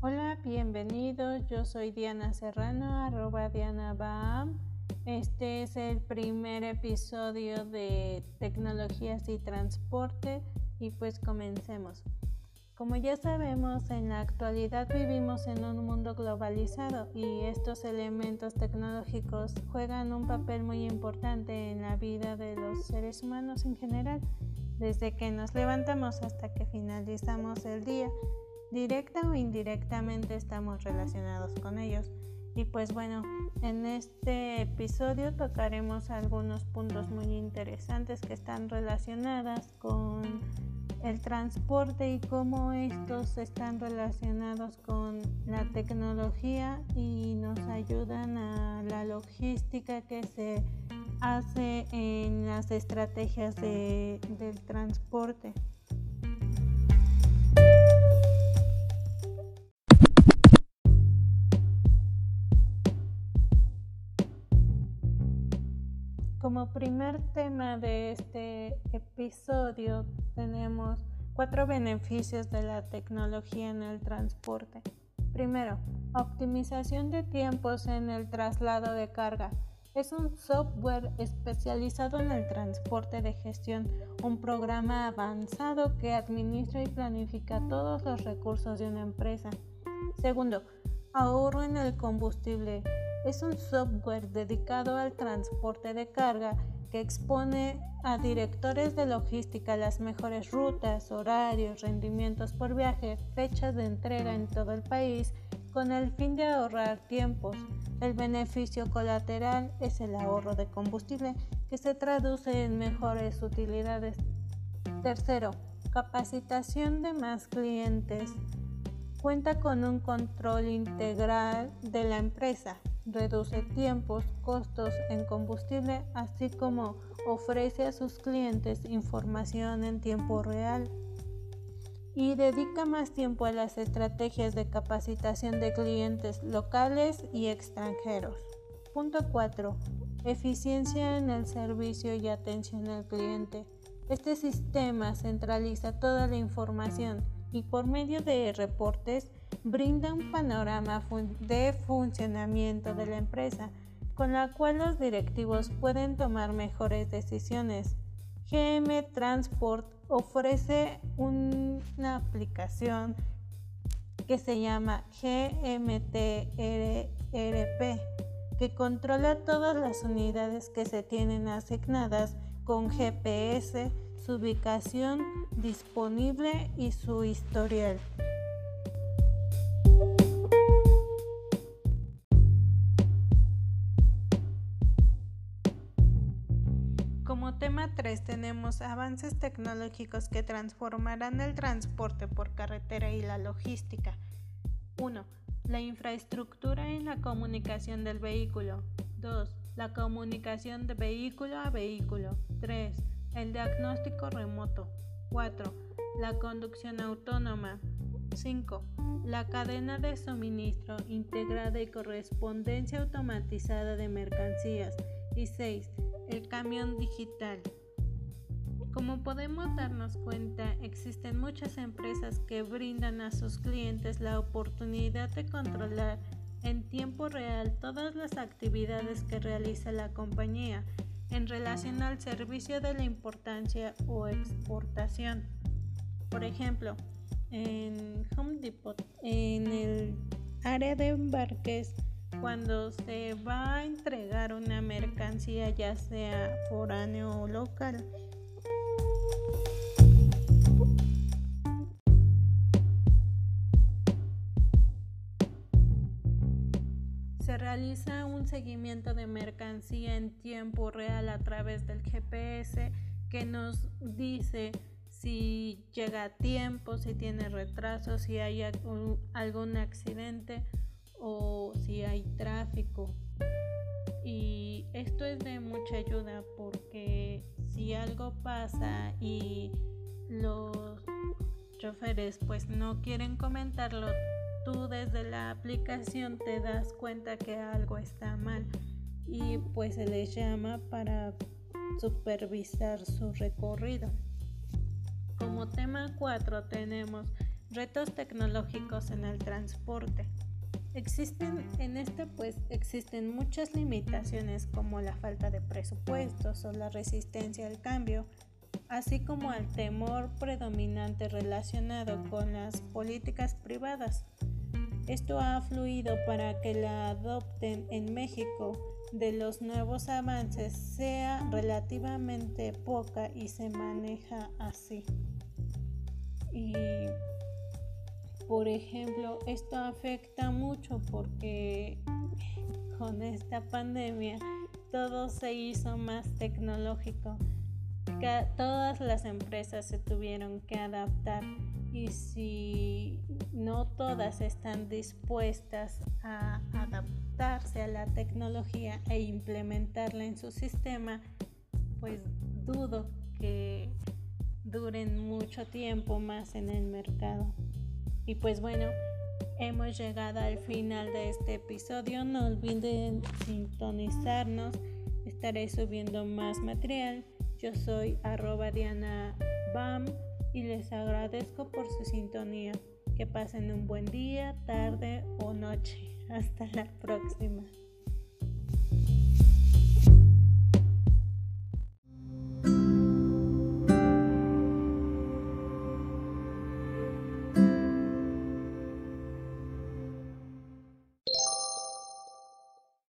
Hola, bienvenidos. Yo soy Diana Serrano, arroba Diana Baam. Este es el primer episodio de tecnologías y transporte y pues comencemos. Como ya sabemos, en la actualidad vivimos en un mundo globalizado y estos elementos tecnológicos juegan un papel muy importante en la vida de los seres humanos en general, desde que nos levantamos hasta que finalizamos el día. Directa o indirectamente estamos relacionados con ellos. Y pues bueno, en este episodio tocaremos algunos puntos muy interesantes que están relacionados con el transporte y cómo estos están relacionados con la tecnología y nos ayudan a la logística que se hace en las estrategias de, del transporte. Como primer tema de este episodio tenemos cuatro beneficios de la tecnología en el transporte. Primero, optimización de tiempos en el traslado de carga. Es un software especializado en el transporte de gestión, un programa avanzado que administra y planifica todos los recursos de una empresa. Segundo, ahorro en el combustible es un software dedicado al transporte de carga que expone a directores de logística las mejores rutas, horarios, rendimientos por viaje, fechas de entrega en todo el país con el fin de ahorrar tiempos. El beneficio colateral es el ahorro de combustible que se traduce en mejores utilidades. Tercero, capacitación de más clientes. Cuenta con un control integral de la empresa, reduce tiempos, costos en combustible, así como ofrece a sus clientes información en tiempo real y dedica más tiempo a las estrategias de capacitación de clientes locales y extranjeros. Punto 4. Eficiencia en el servicio y atención al cliente. Este sistema centraliza toda la información y por medio de reportes brinda un panorama de funcionamiento de la empresa con la cual los directivos pueden tomar mejores decisiones. GM Transport ofrece una aplicación que se llama GMTRP que controla todas las unidades que se tienen asignadas con GPS, su ubicación disponible y su historial. 3 tenemos avances tecnológicos que transformarán el transporte por carretera y la logística. 1. La infraestructura en la comunicación del vehículo. 2. La comunicación de vehículo a vehículo. 3. El diagnóstico remoto. 4. La conducción autónoma. 5. La cadena de suministro integrada y correspondencia automatizada de mercancías. Y 6 el camión digital. Como podemos darnos cuenta, existen muchas empresas que brindan a sus clientes la oportunidad de controlar en tiempo real todas las actividades que realiza la compañía en relación al servicio de la importancia o exportación. Por ejemplo, en Home Depot, en el área de embarques, cuando se va a entregar una mercancía ya sea foráneo o local. Se realiza un seguimiento de mercancía en tiempo real a través del GPS que nos dice si llega a tiempo, si tiene retraso, si hay algún accidente o si hay tráfico. Y esto es de mucha ayuda porque si algo pasa y los choferes pues no quieren comentarlo, tú desde la aplicación te das cuenta que algo está mal y pues se les llama para supervisar su recorrido. Como tema 4 tenemos retos tecnológicos en el transporte. Existen en este pues existen muchas limitaciones como la falta de presupuestos o la resistencia al cambio, así como al temor predominante relacionado con las políticas privadas. Esto ha fluido para que la adopten en México de los nuevos avances sea relativamente poca y se maneja así. Y por ejemplo, esto afecta mucho porque con esta pandemia todo se hizo más tecnológico todas las empresas se tuvieron que adaptar y si no todas están dispuestas a adaptarse a la tecnología e implementarla en su sistema, pues dudo que duren mucho tiempo más en el mercado. Y pues bueno, hemos llegado al final de este episodio. No olviden sintonizarnos. Estaré subiendo más material. Yo soy arroba Diana Bam y les agradezco por su sintonía. Que pasen un buen día, tarde o noche. Hasta la próxima.